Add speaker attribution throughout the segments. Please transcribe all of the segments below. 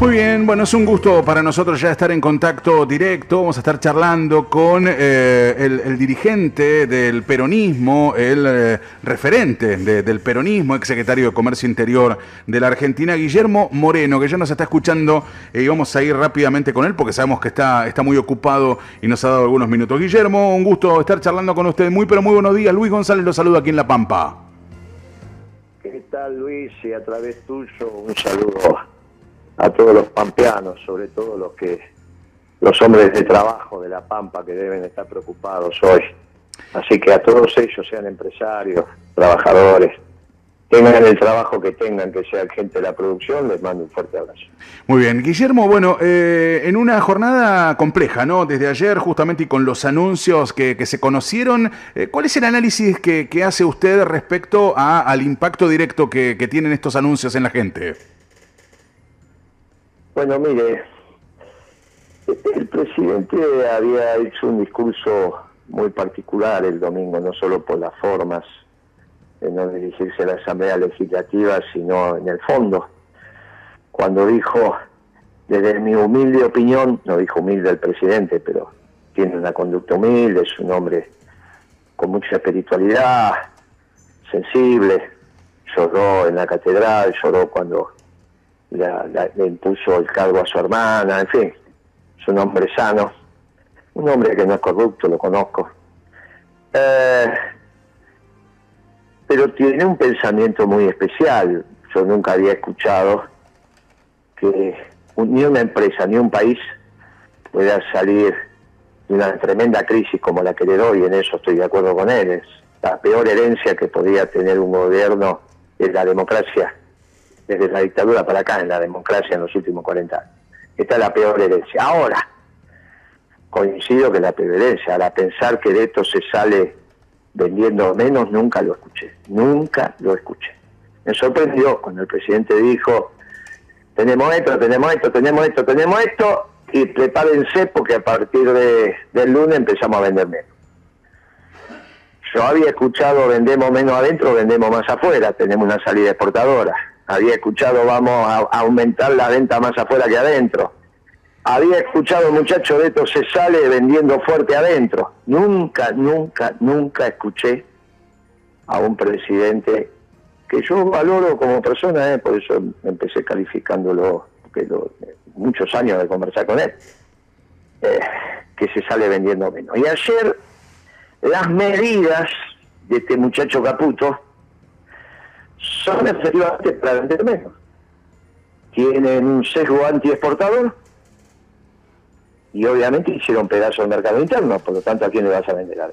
Speaker 1: Muy bien, bueno, es un gusto para nosotros ya estar en contacto directo. Vamos a estar charlando con eh, el, dirigente del peronismo, el eh, referente del peronismo, ex secretario de Comercio Interior de la Argentina, Guillermo Moreno, que ya nos está escuchando eh, y vamos a ir rápidamente con él porque sabemos que está, está muy ocupado y nos ha dado algunos minutos. Guillermo, un gusto estar charlando con usted. Muy, pero muy buenos días. Luis González lo saluda aquí en La Pampa.
Speaker 2: ¿Qué tal, Luis? Y a través tuyo, un saludo a todos los pampeanos, sobre todo los que los hombres de trabajo de la Pampa que deben estar preocupados hoy. Así que a todos ellos, sean empresarios, trabajadores, tengan el trabajo que tengan, que sea gente de la producción, les mando un fuerte abrazo.
Speaker 1: Muy bien, Guillermo, bueno, eh, en una jornada compleja, ¿no? Desde ayer justamente y con los anuncios que, se conocieron, eh, ¿cuál es el análisis que, hace usted respecto al impacto directo que tienen estos anuncios en la gente?
Speaker 2: Bueno, mire, el presidente había hecho un discurso muy particular el domingo, no solo por las formas de no dirigirse a la Asamblea Legislativa, sino en el fondo, cuando dijo, desde mi humilde opinión, no dijo humilde el presidente, pero tiene una conducta humilde, es un hombre con mucha espiritualidad, sensible, lloró en la catedral, lloró cuando le impuso el cargo a su hermana, en fin, es un hombre sano, un hombre que no es corrupto, lo conozco. Eh, pero tiene un pensamiento muy especial. Yo nunca había escuchado que ni una empresa ni un país pueda salir de una tremenda crisis como la que le doy, en eso estoy de acuerdo con él. Es la peor herencia que podía tener un gobierno es la democracia desde la dictadura para acá en la democracia en los últimos 40 años. Esta es la peor herencia. Ahora, coincido que la peor herencia, ahora pensar que de esto se sale vendiendo menos, nunca lo escuché, nunca lo escuché. Me sorprendió cuando el presidente dijo, tenemos esto, tenemos esto, tenemos esto, tenemos esto, y prepárense porque a partir de, del lunes empezamos a vender menos. Yo había escuchado vendemos menos adentro, vendemos más afuera, tenemos una salida exportadora había escuchado vamos a, aumentar la venta más afuera que adentro. Había escuchado muchacho de esto se sale vendiendo fuerte adentro. Nunca, nunca, nunca escuché a un presidente que yo valoro como persona, ¿eh? por eso empecé calificándolo, porque muchos años de conversar con él, eh, que se sale vendiendo menos. Y ayer las medidas de este muchacho Caputo, son efectivamente para vender menos. Tienen un sesgo anti-exportador y obviamente hicieron pedazo del mercado interno, por lo tanto, ¿a quién le vas a vender a?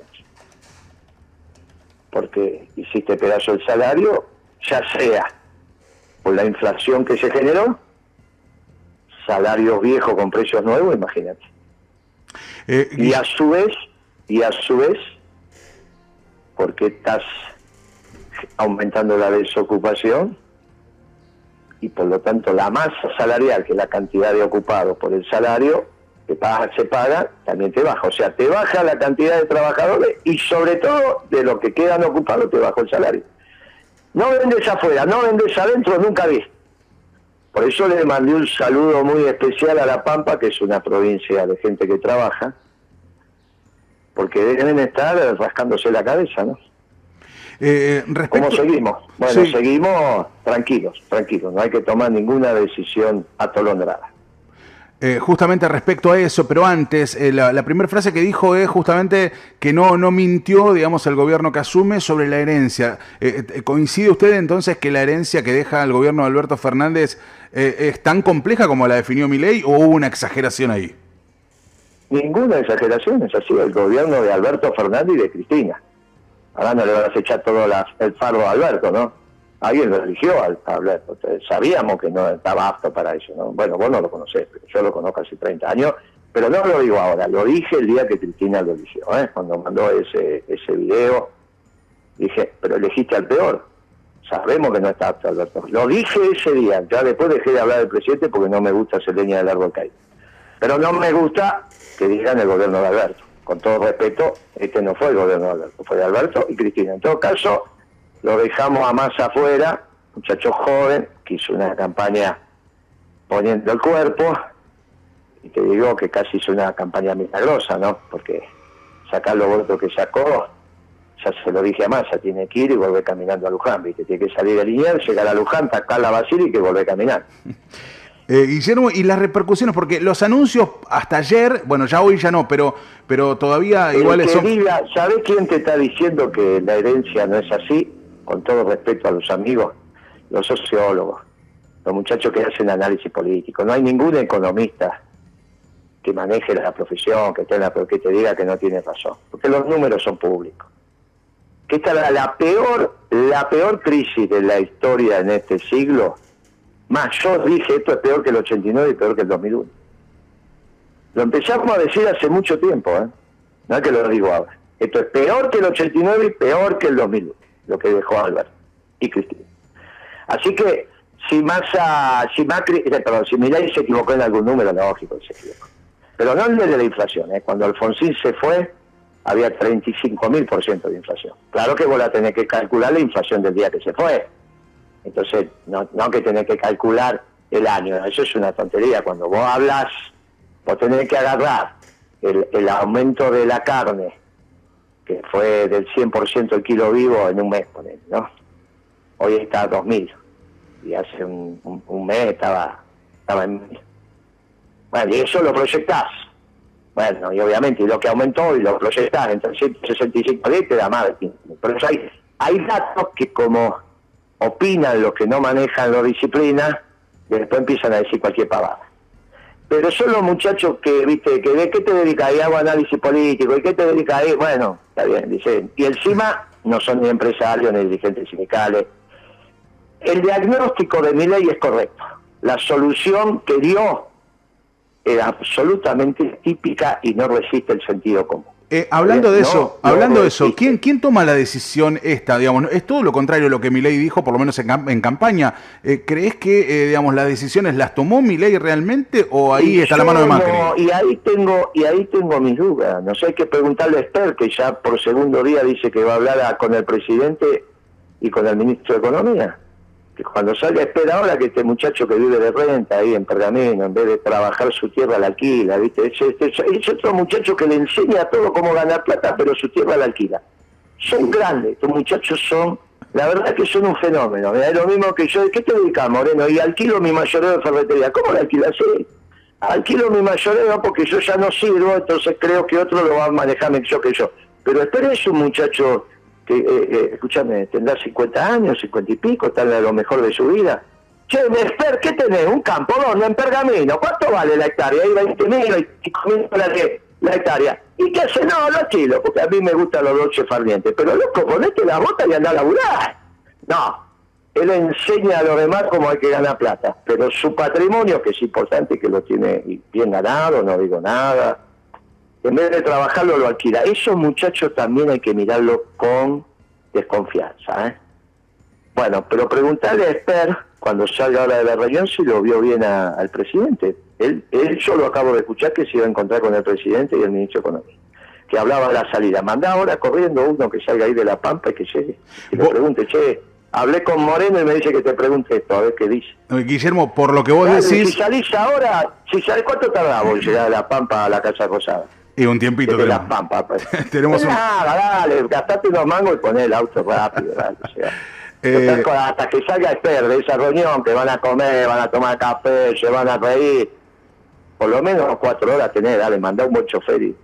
Speaker 2: Porque hiciste pedazo del salario, ya sea por la inflación que se generó, salarios viejos con precios nuevos, imagínate. Eh, y a su vez, y a su vez, porque estás aumentando la desocupación y por lo tanto la masa salarial, que es la cantidad de ocupados por el salario que paga, se paga, también te baja. O sea, te baja la cantidad de trabajadores y sobre todo de los que quedan ocupados te baja el salario. No vendes afuera, no vendes adentro, nunca vi. Por eso le mandé un saludo muy especial a La Pampa, que es una provincia de gente que trabaja, porque deben estar rascándose la cabeza, ¿no? Eh, ¿Cómo seguimos? Bueno, seguimos tranquilos, tranquilos, no hay que tomar ninguna decisión atolondrada.
Speaker 1: Eh, justamente respecto a eso, pero antes, eh, la, primera frase que dijo es justamente que no, no mintió, digamos, el gobierno que asume sobre la herencia. ¿Coincide usted entonces que la herencia que deja el gobierno de Alberto Fernández es tan compleja como la definió mi ley o hubo una exageración ahí?
Speaker 2: Ninguna exageración, es así, el gobierno de Alberto Fernández y de Cristina ahora no le vas a echar todo el fardo a Alberto, ¿no? Alguien lo eligió a Alberto, sabíamos que no estaba apto para eso, ¿no? Bueno, vos no lo conocés, pero yo lo conozco hace 30 años, pero no lo digo ahora, lo dije el día que Cristina lo eligió, ¿eh? Cuando mandó ese, ese video, dije, pero elegiste al peor, sabemos que no está apto Alberto. Lo dije ese día, ya después dejé de hablar del presidente porque no me gusta ser leña del árbol caído. Pero no me gusta que digan el gobierno de Alberto con todo respeto, este no fue el gobierno de Alberto, fue de Alberto y Cristina. En todo caso, lo dejamos a más afuera, muchacho joven, que hizo una campaña poniendo el cuerpo, y te digo que casi hizo una campaña milagrosa, ¿no? Porque sacar los votos que sacó, ya se lo dije a Massa, tiene que ir y volver caminando a Luján, ¿viste? Tiene que salir de Liniers, llegar a Luján, tacar la Basílica y volver a caminar.
Speaker 1: Eh, Guillermo, y las repercusiones, porque los anuncios hasta ayer, bueno, ya hoy ya no, pero, pero todavía igual son...
Speaker 2: Diga, ¿Sabés quién te está diciendo que la herencia no es así? Con todo respeto a los amigos, los sociólogos, los muchachos que hacen análisis político. No hay ningún economista que maneje la profesión, que, tenga, que te diga que no tiene razón, porque los números son públicos. Que esta es la peor, la peor crisis de la historia en este siglo más, yo dije, esto es peor que el 89 y peor que el 2001. Lo empezamos a decir hace mucho tiempo, ¿eh? No es que lo digo ahora. Esto es peor que el 89 y peor que el 2001, lo que dejó Álvaro y Cristina. Así que, si Massa, si Macri, eh, perdón, si Milay se equivocó en algún número, lógico se equivocó. Pero no el de la inflación, ¿eh? Cuando Alfonsín se fue, había 35.000% de inflación. Claro que vos la tenés que calcular la inflación del día que se fue entonces, no, no que tenés que calcular el año, eso es una tontería. Cuando vos hablas, vos tenés que agarrar el, aumento de la carne, que fue del 100% el kilo vivo en un mes, ¿no? Hoy está a 2.000 y hace un, mes estaba, estaba en Bueno, y eso lo proyectás. Bueno, y obviamente y lo que aumentó y lo proyectás en 365 días te da más Pero hay, hay datos que como opinan los que no manejan la disciplina y después empiezan a decir cualquier pavada. Pero son los muchachos que, viste, que de qué te dedicas, y hago análisis político, y qué te dedicas, ahí, bueno, está bien, dicen. Y encima no son ni empresarios ni dirigentes sindicales. El diagnóstico de mi ley es correcto. La solución que dio era absolutamente típica y no resiste el sentido común.
Speaker 1: Eh, hablando de eso, hablando de eso, ¿quién, ¿quién toma la decisión esta? Digamos, es todo lo contrario a lo que Milei dijo, por lo menos en, campaña. Eh, ¿Crees que, eh, digamos, las decisiones las tomó Milei realmente o ahí está la mano de Macri?
Speaker 2: y ahí tengo, y ahí tengo mis dudas. No sé, hay que preguntarle a Esther, que ya por segundo día dice que va a hablar con el presidente y con el ministro de Economía que cuando salga espera ahora que este muchacho que vive de renta ahí en Pergamino, en vez de trabajar su tierra la alquila, ¿viste? Es, otro muchacho que le enseña todo cómo ganar plata, pero su tierra la alquila. Son grandes, estos muchachos son, la verdad que son un fenómeno. Es lo mismo que yo, ¿qué te dedicas, Moreno? Y alquilo mi mayoreo de ferretería. ¿Cómo la alquilas? Sí. Alquilo mi mayoreo porque yo ya no sirvo, entonces creo que otro lo va a manejar mejor que yo. Pero espera es un muchacho que, eh, eh, escúchame, tendrá 50 años, 50 y pico, está en lo mejor de su vida. Che, Nesper, ¿qué tenés? ¿Un campo? ¿Dónde? En Pergamino. ¿Cuánto vale la hectárea? Hay 20 mil, 25 mil la hectárea. ¿Y qué hace? No, lo chilo, porque a mí me gustan los dolces fardientes. Pero loco, ponete la bota y anda a laburar. No, él enseña a los demás cómo hay que ganar plata. Pero su patrimonio, que es importante, que lo tiene bien ganado, no digo nada, en vez de trabajarlo lo alquila. Esos muchachos también hay que mirarlo con desconfianza. ¿eh? Bueno, pero preguntarle a Esper, cuando salga ahora de la reunión, si lo vio bien al presidente. Él, él, yo lo acabo de escuchar que se iba a encontrar con el presidente y el ministro de Economía, que hablaba de la salida. Manda ahora corriendo uno que salga ahí de La Pampa y que llegue. Y le pregunte, che, hablé con Moreno y me dice que te pregunte esto, a ver qué dice.
Speaker 1: Guillermo, por lo que vos decís...
Speaker 2: Si salís ahora, si salís, ¿cuánto tardás vos llegar de La Pampa a la Casa Rosada?
Speaker 1: Y un tiempito
Speaker 2: de las pampas. Pues.
Speaker 1: tenemos un...
Speaker 2: Nada, dale, gastate unos mangos y poné el auto rápido. Dale, o sea. eh... hasta que salga Esther de esa reunión, que van a comer, van a tomar café, se van a reír, por lo menos cuatro horas tenés, dale, mandá un buen chofer y,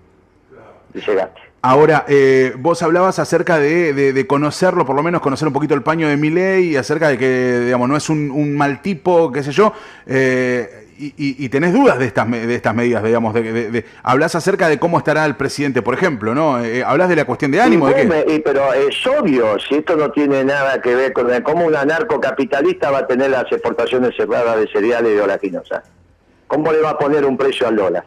Speaker 2: y llegaste.
Speaker 1: Ahora, eh, vos hablabas acerca de, de, conocerlo, por lo menos conocer un poquito el paño de Miley, acerca de que, digamos, no es un, un mal tipo, qué sé yo. Eh, y, tenés dudas de estas, de estas medidas, digamos, de, hablas acerca de cómo estará el presidente, por ejemplo, ¿no? Eh, hablas de la cuestión de ánimo, ¿de
Speaker 2: qué? pero es obvio, si esto no tiene nada que ver con cómo un anarcocapitalista va a tener las exportaciones cerradas de cereales y de oleaginosa. ¿Cómo le va a poner un precio al dólar?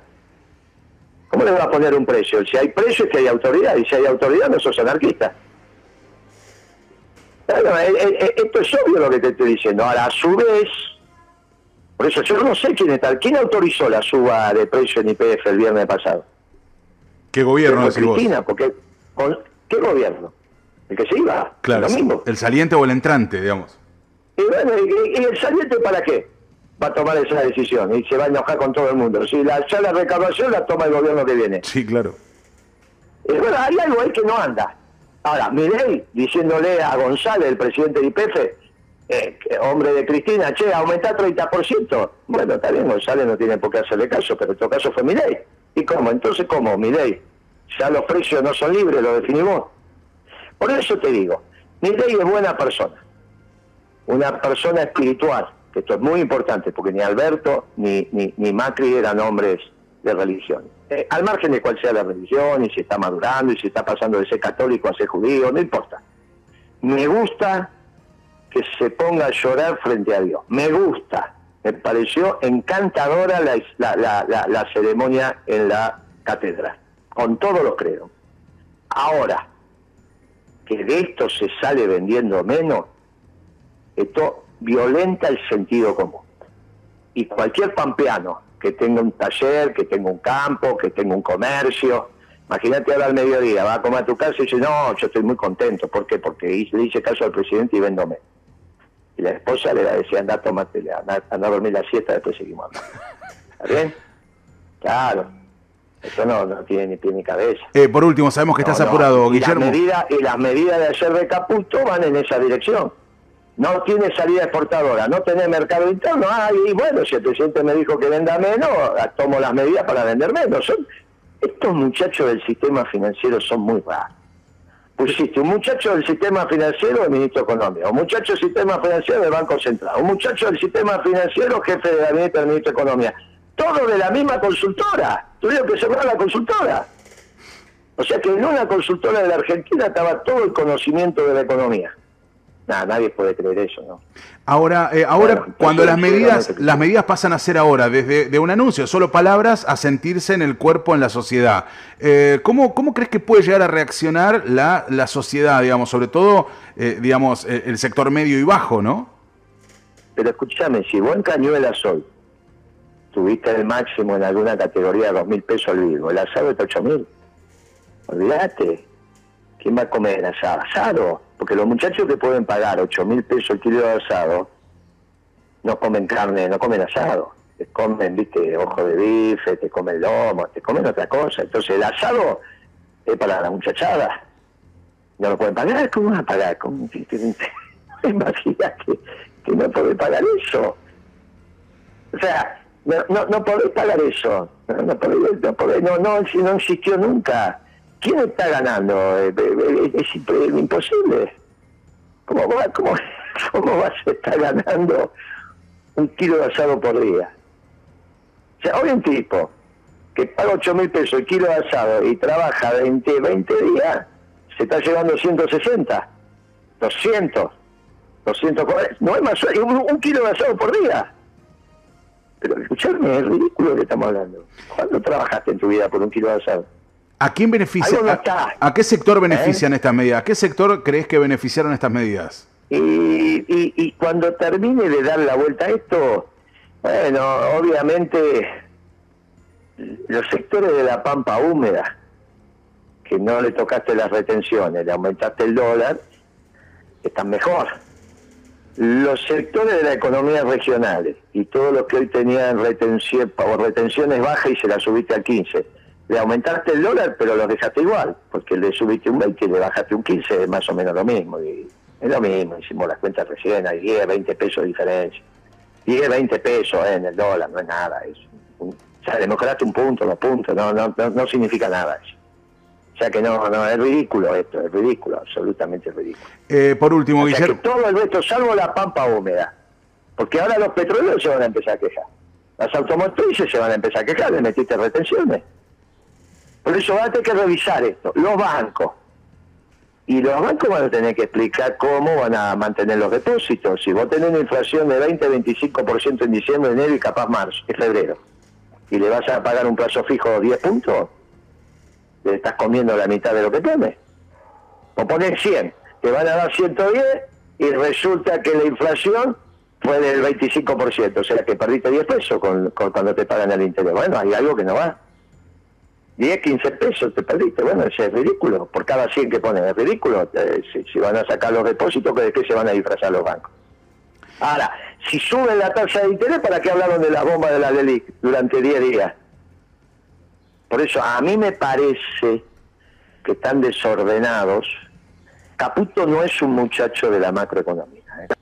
Speaker 2: ¿Cómo le va a poner un precio? Si hay precio es que hay autoridad, y si hay autoridad no sos anarquista. Bueno, eh, eh, esto es obvio lo que te estoy diciendo. Ahora, a su vez, por eso yo no sé quién está. ¿Quién autorizó la suba de precio en IPF el viernes pasado?
Speaker 1: ¿Qué gobierno
Speaker 2: Cristina, porque ¿qué gobierno? El que se iba.
Speaker 1: Claro, el saliente o el entrante, digamos.
Speaker 2: Y bueno, ¿y, el saliente para qué? Va a tomar esa decisión y se va a enojar con todo el mundo. Si la, ya la recaudación la toma el gobierno que viene.
Speaker 1: Sí, claro.
Speaker 2: Eh, bueno, hay algo ahí que no anda. Ahora, Milei diciéndole a González, el presidente de IPF, eh, hombre de Cristina, che, aumenta 30%. Bueno, está bien, González no tiene por qué hacerle caso, pero en todo caso fue Milei. ¿Y cómo? Entonces, ¿cómo, Milei? Ya los precios no son libres, lo definimos. Por eso te digo, Milei es buena persona, una persona espiritual, esto es muy importante, porque ni Alberto ni, ni, ni Macri eran hombres de religión. Eh, al margen de cuál sea la religión, y si está madurando, y si está pasando de ser católico a ser judío, no importa. Me gusta que se ponga a llorar frente a Dios. Me gusta. Me pareció encantadora la, la, la, la ceremonia en la catedral, con todos los credos. Ahora, que de esto se sale vendiendo menos, esto violenta el sentido común. Y cualquier pampeano que tenga un taller, que tenga un campo, que tenga un comercio, imagínate ahora al mediodía, va a comer a tu casa y dice, no, yo estoy muy contento. ¿Por qué? Porque le hice caso al presidente y vendo menos. Y la esposa le decía, anda, tomate, anda, anda a dormir la siesta, después seguimos hablando. ¿Está bien? Claro. Eso no, no tiene ni pie ni cabeza.
Speaker 1: Eh, por último, sabemos que estás
Speaker 2: No, no.
Speaker 1: apurado,
Speaker 2: y
Speaker 1: Guillermo.
Speaker 2: Las medidas, y las medidas de ayer de Caputo van en esa dirección. No tiene salida exportadora, no tiene mercado interno. Ah, bueno, si el presidente me dijo que venda menos, tomo las medidas para vender menos. Son- estos muchachos del sistema financiero son muy raros. Pusiste un muchacho del sistema financiero el ministro de Economía, un muchacho del sistema financiero del Banco Central, un muchacho del sistema financiero jefe de gabinete del ministro de Economía. Todo de la misma consultora. Tuvieron que cerrar la consultora. O sea que en una consultora de la Argentina estaba todo el conocimiento de la economía. Nada, nadie puede creer eso, ¿no?
Speaker 1: Ahora, eh, ahora
Speaker 2: Bueno,
Speaker 1: cuando las medidas, las medidas pasan a ser ahora, desde de un anuncio, solo palabras, a sentirse en el cuerpo, en la sociedad. Eh, ¿cómo, ¿Cómo crees que puede llegar a reaccionar la, la sociedad, digamos, sobre todo, eh, digamos, eh, el sector medio y bajo, ¿no?
Speaker 2: Pero escúchame, si vos en Cañuelas hoy tuviste el máximo en alguna categoría de dos mil pesos al vivo, el asado está ocho mil. Olvídate. ¿Quién va a comer asado? Asado. Porque los muchachos que pueden pagar ocho mil pesos el kilo de asado no comen carne, no comen asado. Te comen, viste, ojo de bife, te comen lomo, te comen otra cosa. Entonces el asado es para la muchachada. No lo pueden pagar, ¿cómo van a pagar? ¿Cómo? Imagínate que no podés pagar eso. O sea, no, no, no podés pagar eso. No, no podés, no, podés, no, no, no existió nunca. ¿Quién está ganando? Eh, eh, eh, Es, imp- imposible. ¿Cómo, va, cómo, ¿Cómo vas a estar ganando un kilo de asado por día? O sea, hoy un tipo que paga 8 mil pesos el kilo de asado y trabaja 20, 20 días, se está llevando 160, 200, 240, no es más, un, un kilo de asado por día. Pero escuchadme, es ridículo lo que estamos hablando. ¿Cuándo trabajaste en tu vida por un kilo de asado?
Speaker 1: ¿A quién beneficia?
Speaker 2: No
Speaker 1: a.
Speaker 2: ¿Eh?
Speaker 1: qué sector benefician estas medidas? ¿A qué sector crees que beneficiaron estas medidas?
Speaker 2: Y, y, y cuando termine de dar la vuelta a esto, bueno, obviamente los sectores de la pampa húmeda, que no le tocaste las retenciones, le aumentaste el dólar, están mejor. Los sectores de la economía regionales y todos los que hoy tenían retención, o retenciones bajas y se las subiste al 15, le aumentaste el dólar pero los dejaste igual, porque le subiste un 20 y le bajaste un 15, es más o menos lo mismo. Y es lo mismo, hicimos las cuentas recién, hay 10, 20 pesos de diferencia. 10, 20 pesos eh, en el dólar, no es nada eso. O sea, le mejoraste un punto, dos puntos, no, no, no, no significa nada eso. O sea que no, no, es ridículo esto, es ridículo, absolutamente ridículo.
Speaker 1: Eh, por último,
Speaker 2: O sea
Speaker 1: Guillermo.
Speaker 2: todo el resto, salvo la pampa húmeda. Porque ahora los petroleros se van a empezar a quejar. Las automotrices se van a empezar a quejar, le metiste retenciones. Por eso va a tener que revisar esto. Los bancos. Y los bancos van a tener que explicar cómo van a mantener los depósitos. Si vos tenés una inflación de 20-25% en diciembre, enero y capaz marzo, en febrero, y le vas a pagar un plazo fijo de 10 puntos, le estás comiendo la mitad de lo que pones. O poner 100, te van a dar 110 y resulta que la inflación fue del 25%, o sea que perdiste 10 pesos con cuando te pagan el interés. Bueno, hay algo que no va. 10, 15 pesos te perdiste. Bueno, eso es ridículo. Por cada 100 que ponen, es ridículo. Eh, si, van a sacar los depósitos, ¿de qué se van a disfrazar los bancos? Ahora, Si suben la tasa de interés, ¿para qué hablaron de la bomba de la LELIC durante 10 días? Por eso, a mí me parece que están desordenados. Caputo no es un muchacho de la macroeconomía. ¿eh?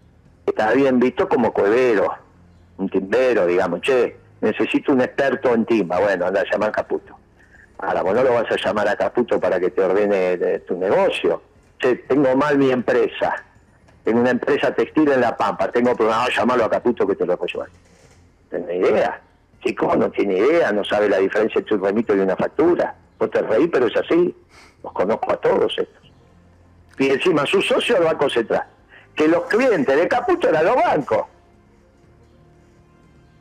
Speaker 2: Está bien visto como cuevero, un timbero, digamos. Che, necesito un experto en timba. Bueno, anda a llamar Caputo. Ahora, vos no lo vas a llamar a Caputo para que te ordene tu negocio. Che, tengo mal mi empresa. Tengo una empresa textil en La Pampa. Tengo programado llamarlo a Caputo que te lo llevar. ¿Tenés idea? Chico, no tiene idea, no sabe la diferencia entre un remito y una factura. Vos te reí, pero es así. Los conozco a todos estos. Y encima su socio el Banco Central. Que los clientes de Caputo eran los bancos.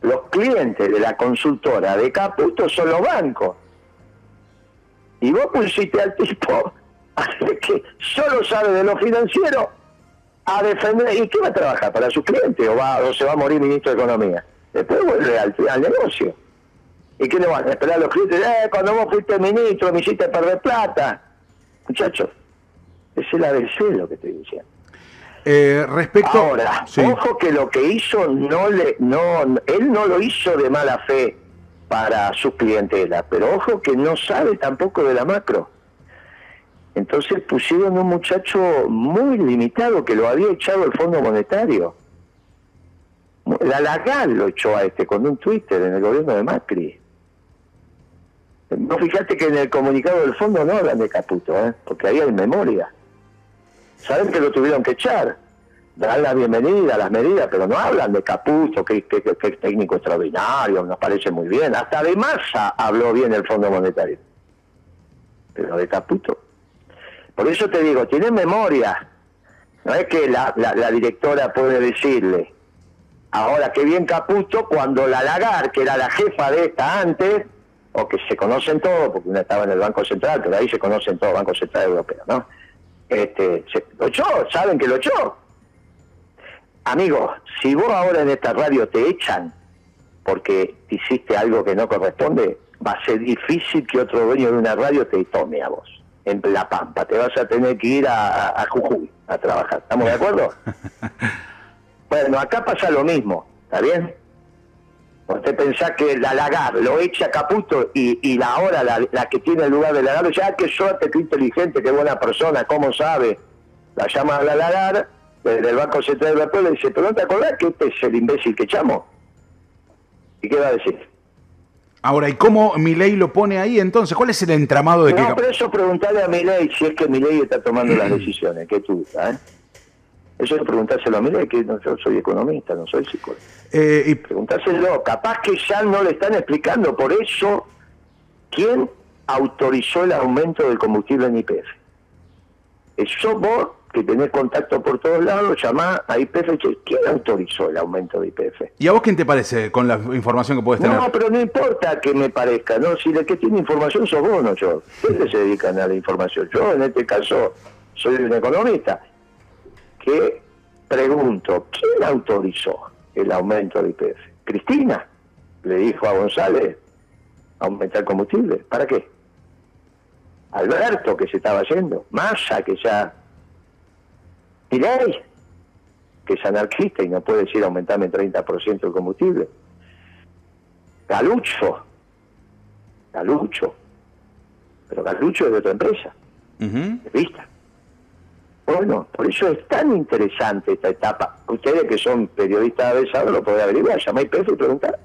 Speaker 2: Los clientes de la consultora de Caputo son los bancos. Y vos pusiste al tipo que solo sabe de lo financiero a defender. ¿Y qué va a trabajar? ¿Para sus clientes? ¿O, va, o se va a morir ministro de Economía? Después vuelve al, al negocio. ¿Y qué le van a esperar los clientes? Eh, cuando vos fuiste ministro me hiciste perder plata. Muchachos, es el ABC lo que estoy diciendo.
Speaker 1: Eh, respecto
Speaker 2: Ahora, ojo que lo que hizo no le, no, él no lo hizo de mala fe para su clientela, pero ojo que no sabe tampoco de la macro. Entonces pusieron un muchacho muy limitado que lo había echado el Fondo Monetario. La Lagal lo echó a este con un Twitter en el gobierno de Macri. No fíjate que en el comunicado del fondo no hablan de Caputo, ¿eh? porque ahí hay memoria. Saben que lo tuvieron que echar, dan la bienvenida, las medidas, pero no hablan de Caputo, que, es técnico extraordinario, nos parece muy bien. Hasta de masa habló bien el Fondo Monetario. Pero de Caputo. Por eso te digo, tiene memoria. No es que la, la directora puede decirle, Ahora, qué bien Caputo cuando la Lagar, que era la jefa de esta antes, o que se conocen todos, porque una estaba en el Banco Central, pero ahí se conocen todos, Banco Central Europeo, ¿no? Este, se, lo echó, saben que lo echó. Amigos, si vos ahora en esta radio te echan porque hiciste algo que no corresponde, va a ser difícil que otro dueño de una radio te tome a vos en La Pampa. Te vas a tener que ir a, a Jujuy a trabajar. ¿Estamos de acuerdo? Bueno, acá pasa lo mismo, ¿está bien? Usted pensá que la Lagar lo echa Caputo y, y la ahora la, que tiene el lugar de Lagar, ya que suerte, qué inteligente, qué buena persona, cómo sabe. La llama a la Lagar el Banco Central de Puebla y dice, pero no te acordás que este es el imbécil que echamos. ¿Y qué va a decir?
Speaker 1: Ahora, ¿y cómo Milei lo pone ahí entonces? ¿Cuál es el entramado de
Speaker 2: no, No, pero eso preguntarle a Milei si es que Milei está tomando las decisiones, que tú, ¿eh? Eso es preguntárselo a mí, que no, yo soy economista, no soy psicólogo. Eh, y preguntárselo, capaz que ya no le están explicando, por eso, ¿quién autorizó el aumento del combustible en IPF? Eso vos, que tenés contacto por todos lados, llamás a IPF y ¿quién autorizó el aumento de IPF?
Speaker 1: ¿Y a vos quién te parece con la información que puedes tener?
Speaker 2: No, pero no importa que me parezca, ¿no? Si el que tiene información sos vos, no yo. ¿Quiénes se dedican a la información? Yo, en este caso, soy un economista que pregunto, ¿quién autorizó el aumento del IPF? Cristina le dijo a González aumentar combustible. ¿Para qué? Alberto, que se estaba yendo. Massa, que ya... Miley, que es anarquista y no puede decir aumentarme 30% el combustible. Galucho. Galucho. Pero Galucho es de otra empresa. De vista. Bueno, por eso es tan interesante esta etapa. Ustedes que son periodistas avesados lo pueden averiguar, llama a IPF y preguntar.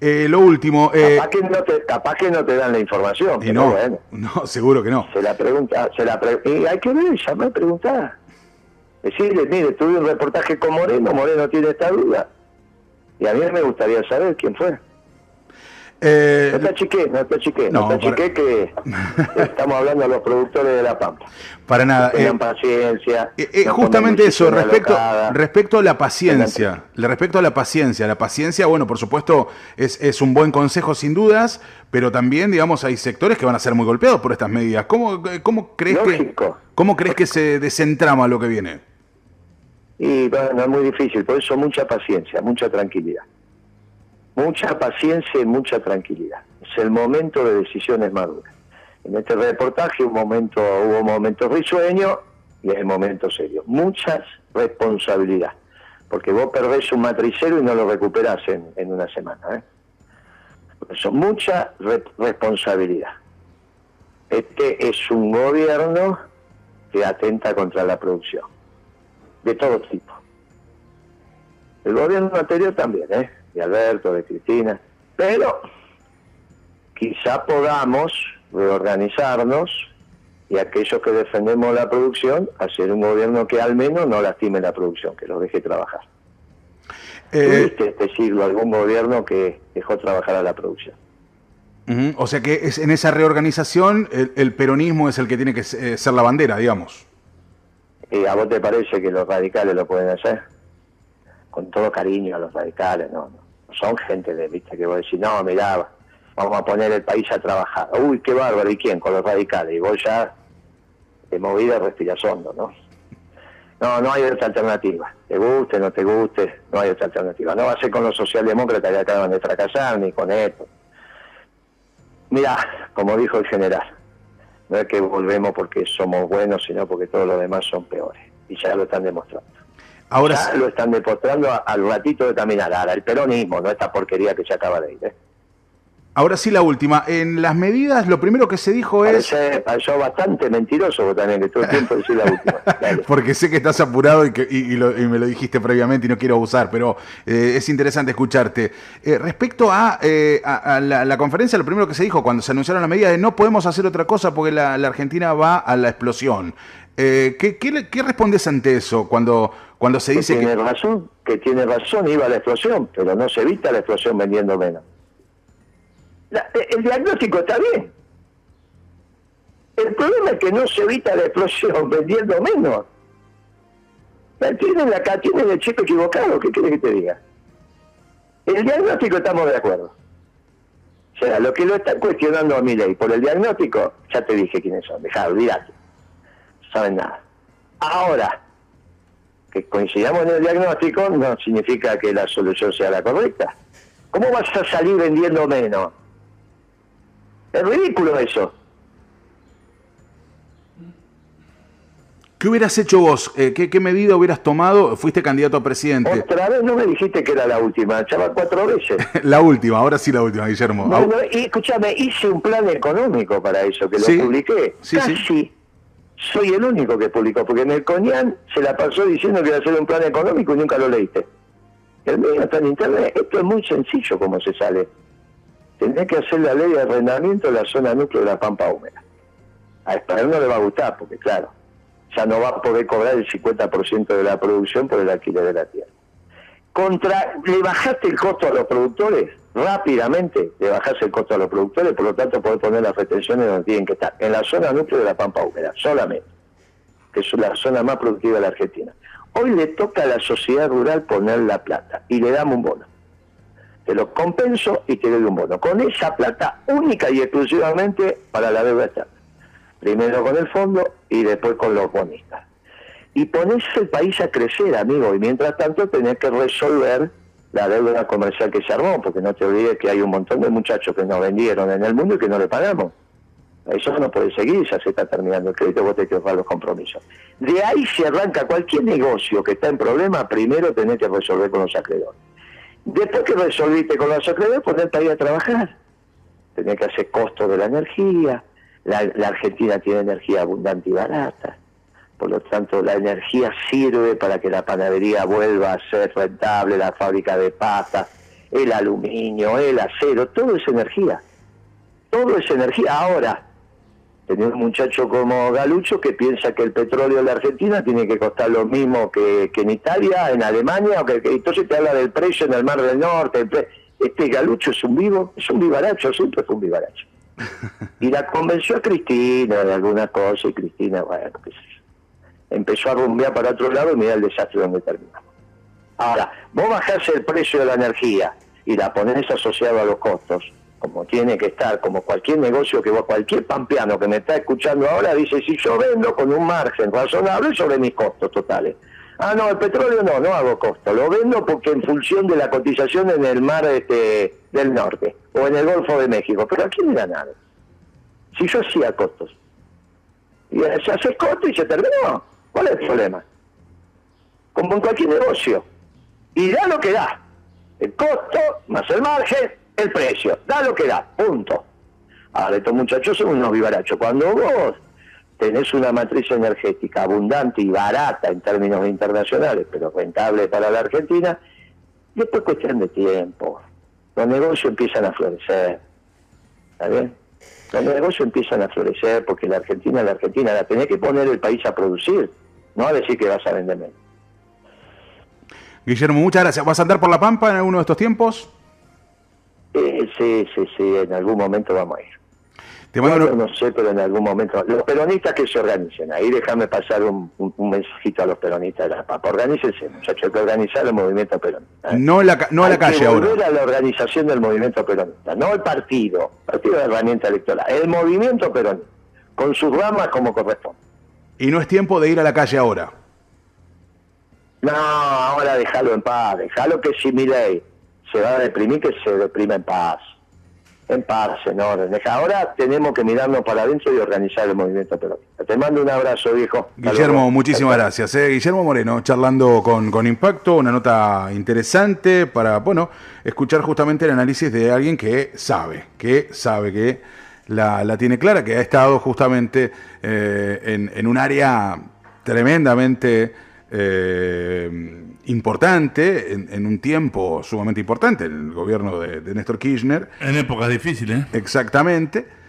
Speaker 1: Eh, lo último. Eh,
Speaker 2: capaz, que no te, capaz que no te dan la información.
Speaker 1: Y no, bueno, no, seguro que no.
Speaker 2: Se la pregunta, se la y hay que ver, llamar y preguntar. Decirle, mire, tuve un reportaje con Moreno, Moreno tiene esta duda. Y a mí me gustaría saber quién fue. Eh, no te achiqué, no te achiqué, no, te achiqué que estamos hablando de los productores de La Pampa.
Speaker 1: Para nada.
Speaker 2: Tengan eh, paciencia.
Speaker 1: Eh, justamente eso, respecto, respecto a la paciencia, respecto a la paciencia, la paciencia, bueno, por supuesto, es, es un buen consejo sin dudas, pero también, digamos, hay sectores que van a ser muy golpeados por estas medidas. ¿Cómo, cómo crees que cómo crees que se desentrama lo que viene?
Speaker 2: Y bueno, es muy difícil, por eso mucha paciencia, mucha tranquilidad mucha paciencia y mucha tranquilidad. Es el momento de decisiones maduras. En este reportaje un momento, hubo momentos risueños y hay momentos serios. Mucha responsabilidad. porque vos perdés un matricero y no lo recuperás en, una semana. ¿eh? Eso, mucha responsabilidad. Este es un gobierno que atenta contra la producción, de todo tipo. El gobierno anterior también, ¿eh? de Alberto, de Cristina, pero quizá podamos reorganizarnos y aquellos que defendemos la producción, hacer un gobierno que al menos no lastime la producción, que lo deje trabajar. Eh, ¿Tuviste este siglo algún gobierno que dejó trabajar a la producción?
Speaker 1: O sea que es, en esa reorganización el, peronismo es el que tiene que eh, ser la bandera, digamos.
Speaker 2: ¿Y a vos te parece que los radicales lo pueden hacer? Con todo cariño a los radicales, no, no. Son gente de, viste, que vos decís, no, mirá, vamos a poner el país a trabajar. Uy, qué bárbaro, ¿y quién? Con los radicales. Y vos ya de movida respiras hondo, ¿no? No, no hay otra alternativa. Te guste, no te guste, no hay otra alternativa. No va a ser con los socialdemócratas que acaban de fracasar, ni con esto. Mira, como dijo el general, no es que volvemos porque somos buenos, sino porque todos los demás son peores. Y ya lo están demostrando. Ahora ya lo están demostrando al ratito de caminar. Ahora, el peronismo, no esta porquería que se acaba de ir. ¿eh?
Speaker 1: Ahora sí la última. En las medidas, lo primero que se dijo es...
Speaker 2: Pareció bastante mentiroso también, que todo el tiempo decís la última.
Speaker 1: Porque sé que estás apurado y, que, y, me lo dijiste previamente y no quiero abusar, pero eh, es interesante escucharte. Eh, respecto a, eh, a, la, conferencia, lo primero que se dijo cuando se anunciaron las medidas de no podemos hacer otra cosa porque la, Argentina va a la explosión. ¿qué, qué, respondes ante eso cuando, cuando se dice
Speaker 2: que... Tiene razón, que tiene razón, iba a la explosión, pero no se evita la explosión vendiendo menos el diagnóstico está bien. El problema es que no se evita la explosión vendiendo menos. Tienen, acá, tienen el chip equivocado, ¿qué quieres que te diga? El diagnóstico estamos de acuerdo. O sea, lo que lo están cuestionando a mi ley por el diagnóstico, ya te dije quiénes son, dejá, olvídate. saben nada. Ahora, que coincidamos en el diagnóstico no significa que la solución sea la correcta. ¿Cómo vas a salir vendiendo menos? Es ridículo eso.
Speaker 1: ¿Qué hubieras hecho vos? Eh, ¿qué, medida hubieras tomado? Fuiste candidato a presidente.
Speaker 2: Otra vez no me dijiste que era la última, chaval, cuatro veces.
Speaker 1: la última, ahora sí la última, Guillermo.
Speaker 2: y escúchame, hice un plan económico para eso, que lo publiqué. Sí, Casi soy el único que publicó, porque en el Coñán se la pasó diciendo que iba a hacer un plan económico y nunca lo leíste. El mío está en internet. Esto es muy sencillo como se sale tendría que hacer la ley de arrendamiento de la zona núcleo de la Pampa Húmeda. A Español no le va a gustar, porque claro, ya no va a poder cobrar el 50% de la producción por el alquiler de la tierra. Contra, le bajaste el costo a los productores, rápidamente le bajaste el costo a los productores, por lo tanto poder poner las retenciones donde tienen que estar, en la zona núcleo de la Pampa Húmeda, solamente, que es la zona más productiva de la Argentina. Hoy le toca a la sociedad rural poner la plata y le damos un bono te lo compenso y te doy un bono. Con esa plata única y exclusivamente para la deuda externa. Primero con el fondo y después con los bonistas. Y pones el país a crecer, amigo, y mientras tanto tenés que resolver la deuda comercial que se armó, porque no te olvides que hay un montón de muchachos que nos vendieron en el mundo y que no le pagamos. Eso no puede seguir, ya se está terminando el crédito, vos tenés que pagar los compromisos. De ahí se arranca cualquier negocio que está en problema, primero tenés que resolver con los acreedores. Después que resolviste con los acreedores, ponerte ahí a trabajar. Tenés que hacer costo de la energía. La, Argentina tiene energía abundante y barata. Por lo tanto, la energía sirve para que la panadería vuelva a ser rentable, la fábrica de pasta, el aluminio, el acero, todo es energía. Todo es energía. Ahora, tenía un muchacho como Galucho que piensa que el petróleo de la Argentina tiene que costar lo mismo que, en Italia, en Alemania, o que, entonces te habla del precio en el Mar del Norte. Este Galucho es un vivo, es un vivaracho, siempre fue un vivaracho. Y la convenció a Cristina de alguna cosa, y Cristina, bueno, qué sé Empezó a rumbear para otro lado y mira el desastre donde terminamos. Ahora, vos bajás el precio de la energía y la ponés asociado a los costos, como tiene que estar, como cualquier negocio que va, cualquier pampeano que me está escuchando ahora dice, si yo vendo con un margen razonable sobre mis costos totales. Ah, no, el petróleo no, no hago costo, lo vendo porque en función de la cotización en el mar este, del norte o en el Golfo de México, pero ¿a quién le nada? Si yo hacía costos. Y se hace costo y se terminó. ¿Cuál es el problema? Como en cualquier negocio. Y da lo que da. El costo más el margen, el precio. Da lo que da. Punto. Ahora, estos muchachos son unos vivarachos. Cuando vos tenés una matriz energética abundante y barata en términos internacionales, pero rentable para la Argentina, después es cuestión de tiempo. Los negocios empiezan a florecer. ¿Está bien? Los negocios empiezan a florecer porque la Argentina, la Argentina, la tenés que poner el país a producir, no a decir que vas a vender menos.
Speaker 1: Guillermo, muchas gracias. ¿Vas a andar por La Pampa en alguno de estos tiempos?
Speaker 2: Eh, sí, sí, sí, en algún momento vamos a ir. Te no sé, pero en algún momento. Los peronistas que se organicen. Ahí déjame pasar un, mensajito a los peronistas de la Pampa. Organícense, muchachos, hay que organizar el movimiento peronista.
Speaker 1: ¿eh? No, la, no a la calle ahora.
Speaker 2: a la organización del movimiento peronista, no el partido, partido de herramienta electoral, el movimiento peronista, con sus ramas como corresponde.
Speaker 1: Y no es tiempo de ir a la calle ahora.
Speaker 2: No, ahora déjalo en paz, déjalo que si mi ley se va a deprimir, que se deprime en paz. En paz, en orden. Ahora tenemos que mirarnos para adentro y organizar el movimiento peronista. Te mando un abrazo, viejo.
Speaker 1: Guillermo, muchísimas gracias. Eh. Guillermo Moreno, charlando con, con Impacto, una nota interesante para, bueno, escuchar justamente el análisis de alguien que sabe, que sabe que la, la tiene clara, que ha estado justamente eh, en, en un área tremendamente eh, importante, en, un tiempo sumamente importante, el gobierno de, de Néstor Kirchner.
Speaker 3: En épocas difíciles.
Speaker 1: Exactamente